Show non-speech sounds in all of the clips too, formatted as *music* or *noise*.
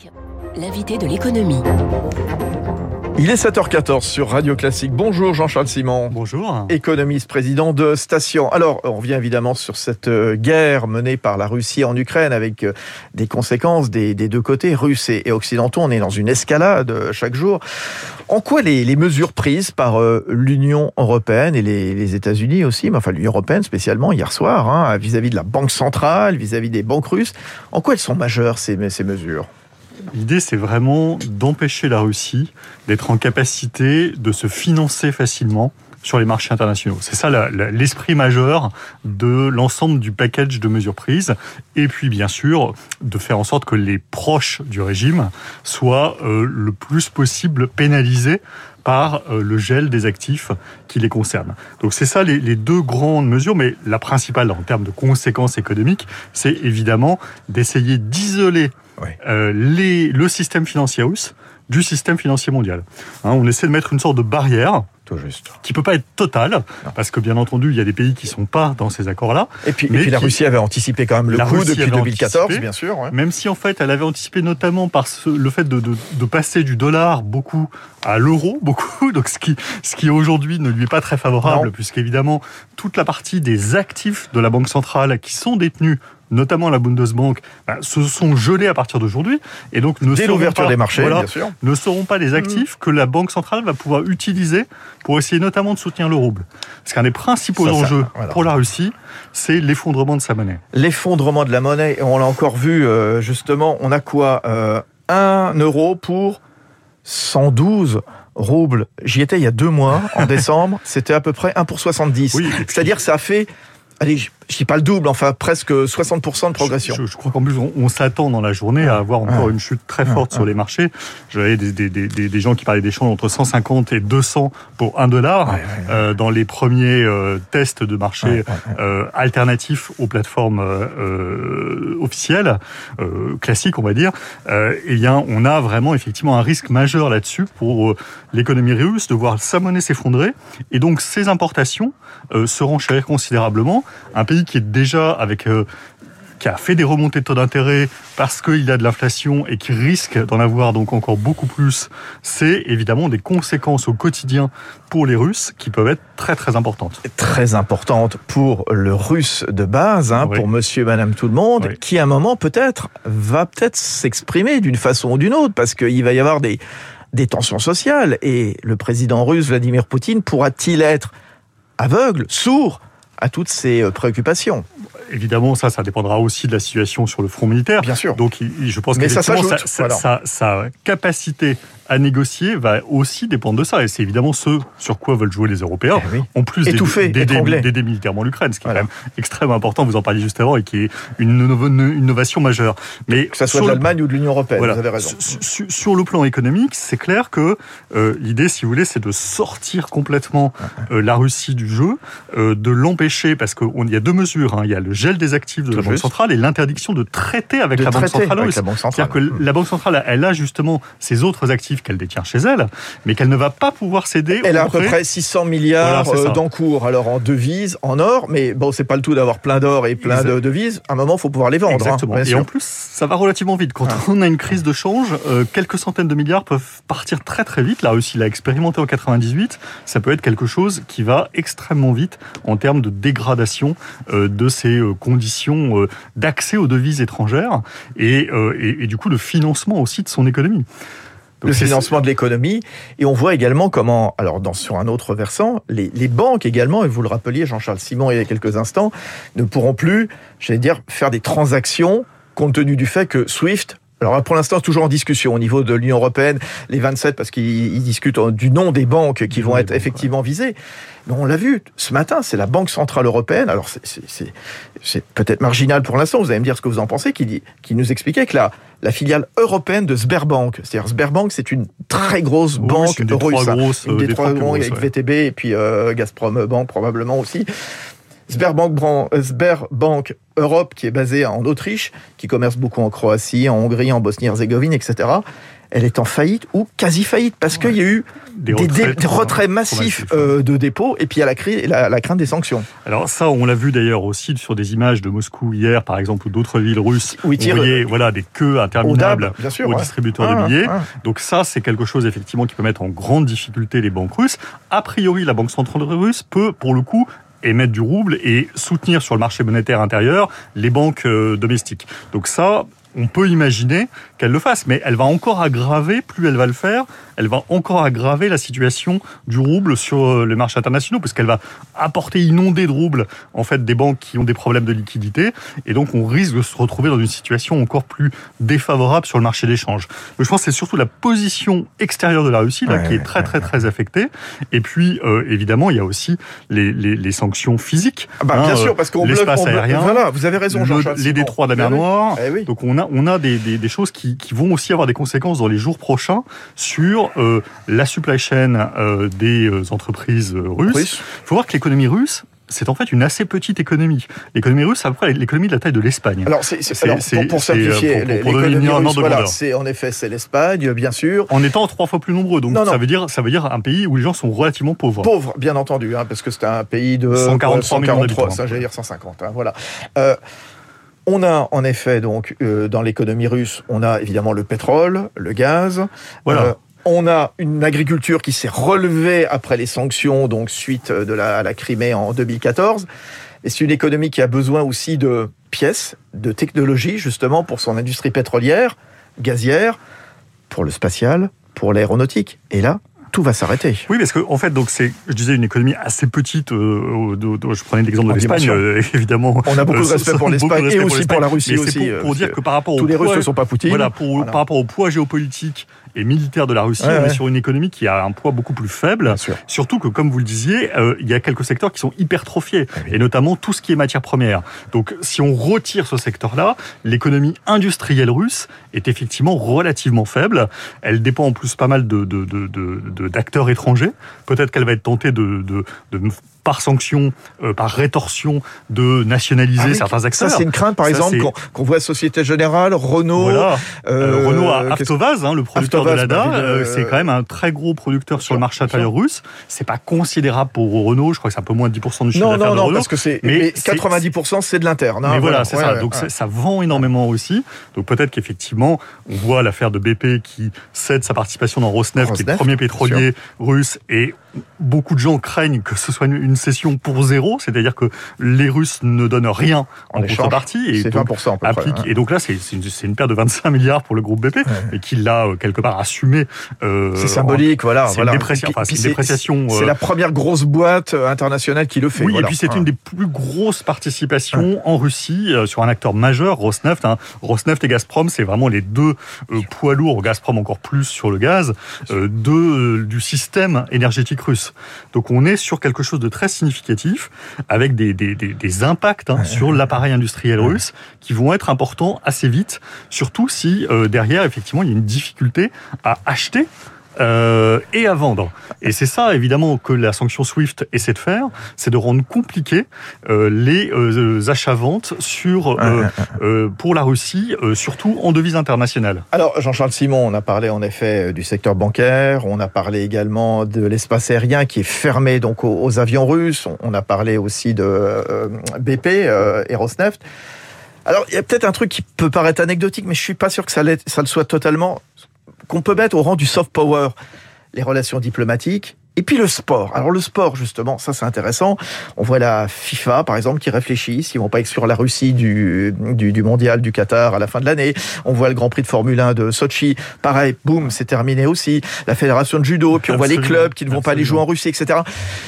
Classique, l'invité de l'économie. Il est 7h14 sur Radio Classique. Bonjour Jean-Charles Simon. Bonjour. Économiste, président de Station. Alors, on revient évidemment sur cette euh, guerre menée par la Russie en Ukraine avec euh, des conséquences des, des deux côtés, russes et, et, occidentaux. On est dans une escalade euh, chaque jour. En quoi les, les mesures prises par l'Union européenne et les, les États-Unis aussi, mais enfin l'Union européenne spécialement hier soir, hein, vis-à-vis -vis de la Banque centrale, vis-à-vis -vis des banques russes, en quoi elles sont majeures ces, ces mesures? L'idée, c'est vraiment d'empêcher la Russie d'être en capacité de se financer facilement sur les marchés internationaux. C'est ça l'esprit majeur de l'ensemble du package de mesures prises. Et puis, bien sûr, de faire en sorte que les proches du régime soient euh, le plus possible pénalisés par euh, le gel des actifs qui les concernent. Donc c'est ça les, les, deux grandes mesures, mais la principale en termes de conséquences économiques, c'est évidemment d'essayer d'isoler ouais. euh, les, le système financier russe du système financier mondial. Hein, on essaie de mettre une sorte de barrière juste. qui peut pas être totale, non. parce que bien entendu, il y a des pays qui sont pas dans ces accords-là. Et puis, et puis la Russie avait anticipé quand même le coup depuis 2014, bien sûr. Ouais. Même si en fait, elle avait anticipé notamment par ce, le fait de, de, de, passer du dollar beaucoup à l'euro, *laughs* beaucoup, donc ce qui, ce qui aujourd'hui ne lui est pas très favorable, puisqu'évidemment, toute la partie des actifs de la Banque centrale qui sont détenus notamment la Bundesbank, bah, se sont gelés à partir d'aujourd'hui et donc ne Dès l'ouverture des marchés, voilà, bien sûr. ne seront pas les actifs mmh. que la Banque centrale va pouvoir utiliser pour essayer notamment de soutenir le rouble. Parce qu'un des principaux ça, enjeux ça, voilà. pour la Russie, c'est l'effondrement de sa monnaie. L'effondrement de la monnaie, on l'a encore vu euh, justement, on a quoi euh, 1 euro pour 112 roubles. J'y étais il y a deux mois, en *laughs* décembre, c'était à peu près 1 pour 70. Oui, C'est-à-dire que ça a fait allez, je, dis pas le double, enfin presque 60% de progression. Je, je, je crois qu'en plus, on, on s'attend dans la journée à avoir encore une chute très forte sur les marchés. J'avais des, des, des, des, gens qui parlaient d'échanges entre 150 et 200 pour 1 dollar euh, dans les premiers euh, tests de marché euh, alternatifs aux plateformes euh, officielles, euh, classiques, on va dire. eh bien, on a vraiment effectivement un risque majeur là-dessus pour l'économie russe de voir sa monnaie s'effondrer et donc ses importations se renchérir considérablement un pays qui est déjà avec euh, qui a fait des remontées de taux d'intérêt parce qu'il a de l'inflation et qui risque d'en avoir donc encore beaucoup plus, c'est évidemment des conséquences au quotidien pour les Russes qui peuvent être très très importantes. Très importantes pour le Russe de base, hein, oui. pour Monsieur, Madame, tout le monde, oui. qui à un moment peut-être va peut-être s'exprimer d'une façon ou d'une autre parce qu'il va y avoir des des tensions sociales et le président russe Vladimir Poutine pourra-t-il être aveugle, sourd à toutes ces euh, préoccupations. Évidemment, ça, ça dépendra aussi de la situation sur le front militaire. Bien sûr. Donc, je pense que ça, sa, sa, sa, capacité à négocier va aussi dépendre de ça. Et c'est évidemment ce sur quoi veulent jouer les Européens, eh oui. en plus d'aider militairement l'Ukraine, ce qui voilà. est quand même extrêmement important, vous en parliez juste avant, et qui est une, une innovation majeure. Mais que ça soit de l'Allemagne le... ou de l'Union Européenne, voilà. vous avez raison. Sur, sur le plan économique, c'est clair que euh, l'idée, si vous voulez, c'est de sortir complètement euh, la Russie du jeu, euh, de l'empêcher, parce qu'il y a deux mesures. Hein. Il y a le gel des actifs de Tout la Banque centrale et l'interdiction de traiter avec, de la, traiter banque avec la Banque centrale. C'est-à-dire que mmh. la Banque centrale, elle a justement ses autres actifs qu'elle détient chez elle, mais qu'elle ne va pas pouvoir céder. Elle a à peu près 600 milliards voilà, euh, d'encours, alors en devises, en or, mais bon, c'est pas le tout d'avoir plein d'or et plein de devises. À un moment, il faut pouvoir les vendre. Exactement. Hein, et en plus, ça va relativement vite. Quand ah. on a une crise de change, euh, quelques centaines de milliards peuvent partir très très vite. La Russie l'a expérimenté en 98. Ça peut être quelque chose qui va extrêmement vite en termes de dégradation euh, de ces euh, conditions d'accès aux devises étrangères et, et, et du coup de financement aussi de son économie. Le financement de l'économie. Et on voit également comment, alors dans, sur un autre versant, les, les banques également, et vous le rappeliez, Jean-Charles Simon, il y a quelques instants, ne pourront plus, j'allais dire, faire des transactions compte tenu du fait que SWIFT alors pour l'instant, toujours en discussion au niveau de l'Union européenne, les 27, parce qu'ils discutent du nom des banques qui vont être effectivement visées. Mais on l'a vu ce matin, c'est la Banque centrale européenne. Alors c'est peut-être marginal pour l'instant. Vous allez me dire ce que vous en pensez, qui, qui nous expliquait que la, la filiale européenne de Sberbank, c'est-à-dire Sberbank, c'est une très grosse oui, banque une russe, grosses, une des, des trois grosses avec ouais. VTB et puis euh, Gazprom Bank probablement aussi Sberbank, Sberbank Europe, qui est basée en Autriche, qui commerce beaucoup en Croatie, en Hongrie, en Bosnie-Herzégovine, etc elle est en faillite ou quasi faillite parce qu'il y a eu des, retraits, massifs euh, de dépôts et puis il y a la, la, crainte des sanctions. Alors ça, on l'a vu d'ailleurs aussi sur des images de Moscou hier, par exemple, ou d'autres villes russes où il y voilà, des queues interminables aux distributeurs de billets. Donc ça, c'est quelque chose effectivement qui peut mettre en grande difficulté les banques russes. A priori, la Banque centrale russe peut, pour le coup, émettre du rouble et soutenir sur le marché monétaire intérieur les banques euh, domestiques. Donc ça, on peut imaginer qu'elle le fasse, mais elle va encore aggraver, plus elle va le faire, elle va encore aggraver la situation du rouble sur euh, les marchés internationaux, parce qu'elle va apporter, inonder de roubles, en fait, des banques qui ont des problèmes de liquidité, et donc on risque de se retrouver dans une situation encore plus défavorable sur le marché d'échange. Je pense que c'est surtout la position extérieure de la Russie, là, qui est très, très, très affectée, et puis, euh, évidemment, il y a aussi les, les, sanctions physiques. Ah bah, bien hein, sûr, parce qu'on l'espace aérien, voilà, vous avez raison, Jean les détroits de la mer Noire, eh donc on a, on a des, des, des choses qui, qui, vont aussi avoir des conséquences dans les jours prochains sur euh, la supply chain euh, des euh, entreprises russes. Il faut voir que l'économie russe, c'est en fait une assez petite économie. L'économie russe, c'est à peu près l'économie de la taille de l'Espagne. Alors, c'est, pour, pour, simplifier, l'économie russe, voilà, c'est en effet c'est l'Espagne, bien sûr. En étant trois fois plus nombreux, donc ça veut dire ça veut dire un pays où les gens sont relativement pauvres. Pauvres, bien entendu, hein, parce que c'est un pays de 143, 143 ça j'allais dire 150, hein, voilà. Euh, on a en effet donc euh, dans l'économie russe, on a évidemment le pétrole, le gaz. Voilà. Euh, on a une agriculture qui s'est relevée après les sanctions, donc suite de la, à la Crimée en 2014. Et c'est une économie qui a besoin aussi de pièces, de technologies, justement, pour son industrie pétrolière, gazière, pour le spatial, pour l'aéronautique. Et là, tout va s'arrêter. Oui, parce que en fait, donc c'est, je disais, une économie assez petite. Euh, je prenais l'exemple de l'Espagne, euh, *laughs* évidemment. On a beaucoup de euh, respect pour *laughs* l'Espagne et aussi pour la Russie aussi. Pour, dire que par rapport tous les Russes ne sont pas Poutine. Voilà, par rapport au poids géopolitique et militaire de la Russie, on est sur une économie qui a un poids beaucoup plus faible. Surtout que, comme vous le disiez, euh, il y a quelques secteurs qui sont hypertrophiés, ah et notamment tout ce qui est matière première. Donc, si on retire ce secteur-là, l'économie industrielle russe est effectivement relativement faible. Elle dépend en plus pas mal de, d'acteurs de, étrangers. Peut-être qu'elle va être tentée de, de, par sanction, euh, par rétorsion, de nationaliser ah certains acteurs. Ça, c'est une crainte, par exemple, qu'on voit Société Générale, Renault. Voilà. Euh, Renault à Avtovaz, hein, le producteur de l'ADA, bah, euh, c'est quand même un très gros producteur sur le marché intérieur russe. C'est pas considérable pour Renault, je crois que c'est un peu moins de 10% du chiffre d'affaires de Renault. Non, parce que c'est mais 90% c'est de l'interne. Hein, mais voilà, c'est ça. Donc ça vend énormément aussi. Donc peut-être qu'effectivement, on voit l'affaire de BP qui cède sa participation dans Rosneft, qui est le premier pétrolier russe, et beaucoup de gens craignent que ce soit une session pour zéro, c'est-à-dire que les Russes ne donnent rien en, contrepartie. Et donc, 20% applique, Et donc là, c'est une, une, perte de 25 milliards pour le groupe BP, et qu'il l'a euh, quelque part assumé. Euh, c'est symbolique, voilà. C'est une, dépréciation. C'est la première grosse boîte euh, internationale qui le fait. Oui, et puis c'est une des plus grosses participations en Russie sur un acteur majeur, Rosneft. Hein. Rosneft et Gazprom, c'est vraiment les deux poids lourds, Gazprom encore plus sur le gaz, de, du système énergétique russe. Donc on est sur quelque chose de très significatif, avec des, des, des, impacts hein, sur l'appareil industriel russe qui vont être importants assez vite, surtout si euh, derrière, effectivement, il y a une difficulté à acheter euh, et à vendre. Et c'est ça, évidemment, que la sanction SWIFT essaie de faire, c'est de rendre compliqué euh, les euh, achats-ventes sur pour la Russie, surtout en devise internationale. Alors, Jean-Charles Simon, on a parlé en effet du secteur bancaire, on a parlé également de l'espace aérien qui est fermé donc aux, avions russes, on a parlé aussi de BP et Rosneft. Alors, il y a peut-être un truc qui peut paraître anecdotique, mais je suis pas sûr que ça, ça le soit totalement qu'on peut mettre au rang du soft power les relations diplomatiques et puis le sport. Alors le sport, justement, ça c'est intéressant. On voit la FIFA, par exemple, qui réfléchit s'ils vont pas exclure la Russie du, du, mondial du Qatar à la fin de l'année. On voit le Grand Prix de Formule 1 de Sochi. Pareil, boum, c'est terminé aussi. La fédération de judo, puis on voit les clubs qui ne vont pas aller jouer en Russie, etc.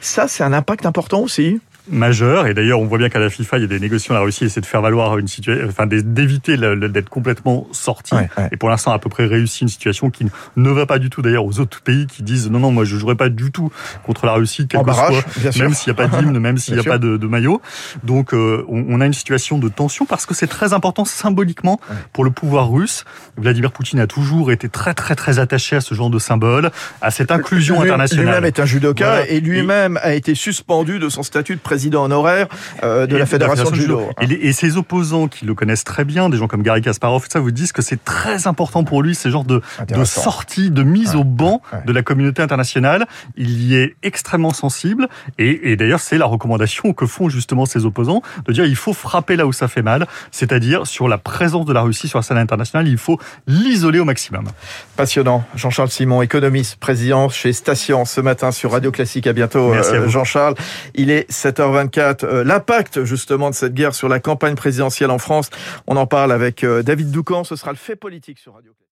Ça, c'est un impact important aussi majeur. Et d'ailleurs, on voit bien qu'à la FIFA, il y a des négociations. La Russie essaie de faire valoir une situation, enfin, d'éviter d'être complètement sorti. Et pour l'instant, à peu près réussi une situation qui ne va pas du tout d'ailleurs aux autres pays qui disent non, non, moi je jouerai pas du tout contre la Russie, quel que soit, même s'il n'y a pas d'hymne, même s'il n'y a pas de, de, maillot. Donc, euh, on, a une situation de tension parce que c'est très important symboliquement pour le pouvoir russe. Vladimir Poutine a toujours été très, très, très attaché à ce genre de symbole, à cette inclusion internationale. Lui-même est un judoka et lui-même a été suspendu de son statut de président président honoraire euh, de la Fédération de judo. Et, ses opposants qui le connaissent très bien, des gens comme Gary Kasparov, ça vous disent que c'est très important pour lui ces genres de, de sorties, de mise au banc de la communauté internationale. Il y est extrêmement sensible et, et d'ailleurs c'est la recommandation que font justement ses opposants de dire il faut frapper là où ça fait mal, c'est-à-dire sur la présence de la Russie sur la scène internationale, il faut l'isoler au maximum. Passionnant. Jean-Charles Simon, économiste, président chez Station ce matin sur Radio Classique. À bientôt, euh, Jean-Charles. Il est 7h24. Euh, l'impact justement de cette guerre sur la campagne présidentielle en France, on en parle avec euh, David Doucan. Ce sera le fait politique sur Radio